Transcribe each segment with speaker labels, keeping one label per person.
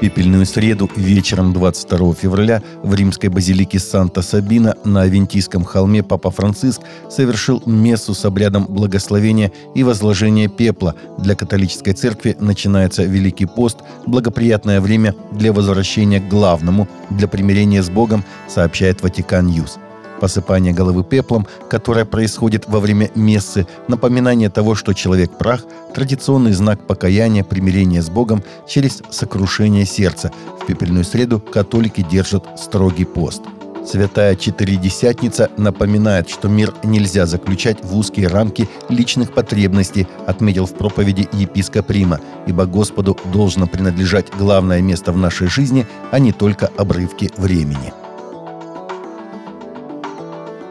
Speaker 1: пепельную среду вечером 22 февраля в римской базилике Санта-Сабина на Авентийском холме Папа Франциск совершил мессу с обрядом благословения и возложения пепла. Для католической церкви начинается Великий пост, благоприятное время для возвращения к главному, для примирения с Богом, сообщает Vatican News – посыпание головы пеплом, которое происходит во время мессы, напоминание того, что человек прах, традиционный знак покаяния, примирения с Богом через сокрушение сердца. В пепельную среду католики держат строгий пост. Святая Четыредесятница напоминает, что мир нельзя заключать в узкие рамки личных потребностей, отметил в проповеди епископ Рима, ибо Господу должно принадлежать главное место в нашей жизни, а не только обрывки времени.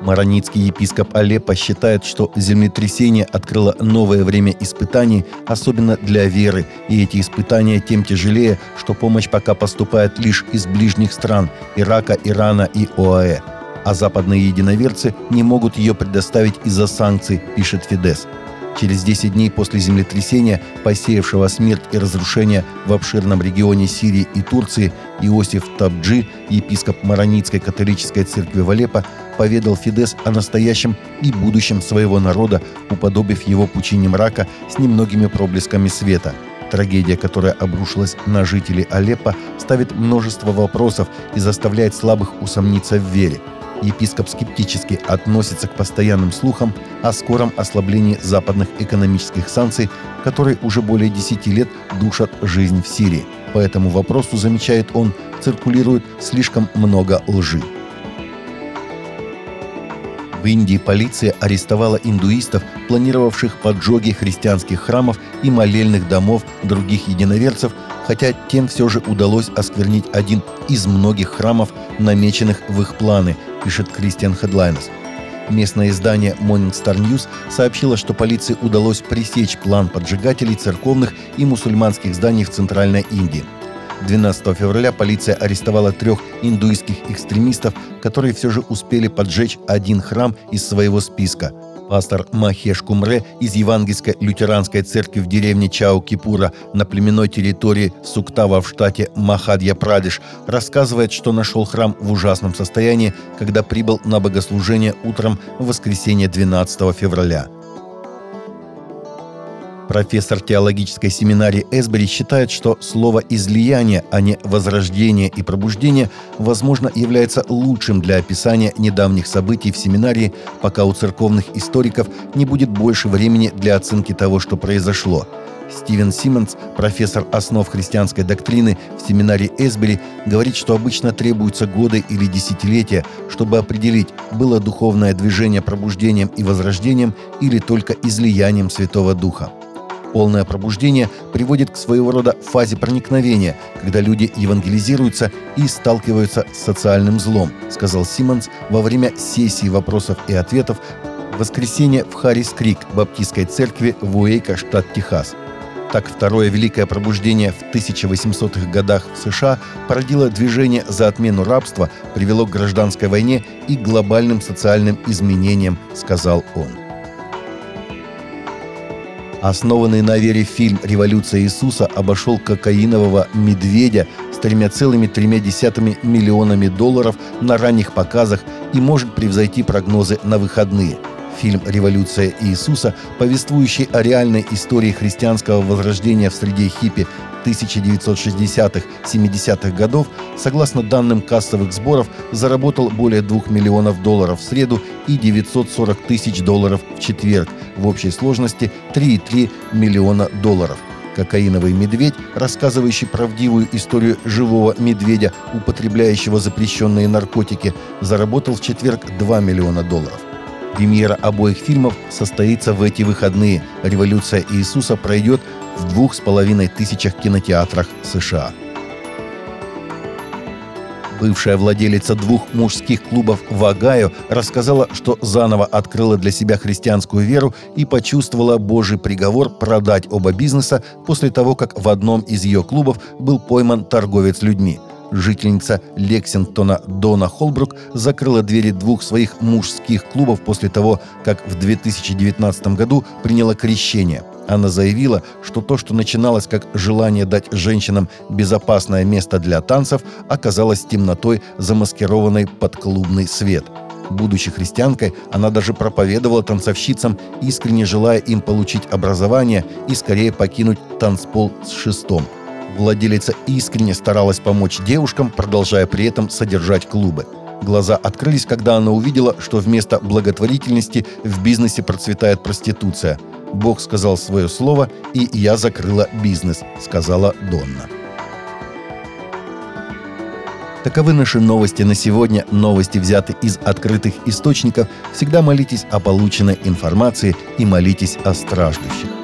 Speaker 1: Мароницкий епископ Алеппо считает, что землетрясение открыло новое время испытаний, особенно для веры, и эти испытания тем тяжелее, что помощь пока поступает лишь из ближних стран – Ирака, Ирана и ОАЭ. А западные единоверцы не могут ее предоставить из-за санкций, пишет Фидес – Через 10 дней после землетрясения, посеявшего смерть и разрушение в обширном регионе Сирии и Турции, Иосиф Табджи, епископ Мароницкой католической церкви в Алеппо, поведал Фидес о настоящем и будущем своего народа, уподобив его пучине мрака с немногими проблесками света. Трагедия, которая обрушилась на жителей Алеппо, ставит множество вопросов и заставляет слабых усомниться в вере – епископ скептически относится к постоянным слухам о скором ослаблении западных экономических санкций, которые уже более 10 лет душат жизнь в Сирии. По этому вопросу, замечает он, циркулирует слишком много лжи. В Индии полиция арестовала индуистов, планировавших поджоги христианских храмов и молельных домов других единоверцев, хотя тем все же удалось осквернить один из многих храмов, намеченных в их планы – пишет Кристиан Хедлайнес. Местное издание Morning Star News сообщило, что полиции удалось пресечь план поджигателей церковных и мусульманских зданий в Центральной Индии. 12 февраля полиция арестовала трех индуистских экстремистов, которые все же успели поджечь один храм из своего списка – Пастор Махеш Кумре из Евангельской лютеранской церкви в деревне Чао-Кипура на племенной территории Суктава в штате Махадья-Прадеш рассказывает, что нашел храм в ужасном состоянии, когда прибыл на богослужение утром в воскресенье 12 февраля – Профессор теологической семинарии Эсбери считает, что слово «излияние», а не «возрождение» и «пробуждение», возможно, является лучшим для описания недавних событий в семинарии, пока у церковных историков не будет больше времени для оценки того, что произошло. Стивен Симмонс, профессор основ христианской доктрины в семинарии Эсбери, говорит, что обычно требуются годы или десятилетия, чтобы определить, было духовное движение пробуждением и возрождением или только излиянием Святого Духа. Полное пробуждение приводит к своего рода фазе проникновения, когда люди евангелизируются и сталкиваются с социальным злом, сказал Симмонс во время сессии вопросов и ответов в воскресенье в Харрис-Крик, баптистской церкви в Уэйка, штат Техас. Так, второе Великое пробуждение в 1800-х годах в США породило движение за отмену рабства, привело к гражданской войне и глобальным социальным изменениям, сказал он. Основанный на вере фильм «Революция Иисуса» обошел кокаинового «Медведя» с 3,3 миллионами долларов на ранних показах и может превзойти прогнозы на выходные – Фильм «Революция Иисуса», повествующий о реальной истории христианского возрождения в среде хиппи 1960-70-х годов, согласно данным кассовых сборов, заработал более 2 миллионов долларов в среду и 940 тысяч долларов в четверг. В общей сложности 3,3 миллиона долларов. Кокаиновый медведь, рассказывающий правдивую историю живого медведя, употребляющего запрещенные наркотики, заработал в четверг 2 миллиона долларов. Премьера обоих фильмов состоится в эти выходные. «Революция Иисуса» пройдет в двух с половиной тысячах кинотеатрах США. Бывшая владелица двух мужских клубов в Огайо рассказала, что заново открыла для себя христианскую веру и почувствовала Божий приговор продать оба бизнеса после того, как в одном из ее клубов был пойман торговец людьми – Жительница Лексингтона Дона Холбрук закрыла двери двух своих мужских клубов после того, как в 2019 году приняла крещение. Она заявила, что то, что начиналось как желание дать женщинам безопасное место для танцев, оказалось темнотой, замаскированной под клубный свет. Будучи христианкой, она даже проповедовала танцовщицам, искренне желая им получить образование и скорее покинуть танцпол с шестом. Владелица искренне старалась помочь девушкам, продолжая при этом содержать клубы – Глаза открылись, когда она увидела, что вместо благотворительности в бизнесе процветает проституция. Бог сказал свое слово, и я закрыла бизнес, сказала Донна. Таковы наши новости на сегодня. Новости взяты из открытых источников. Всегда молитесь о полученной информации и молитесь о страждущих.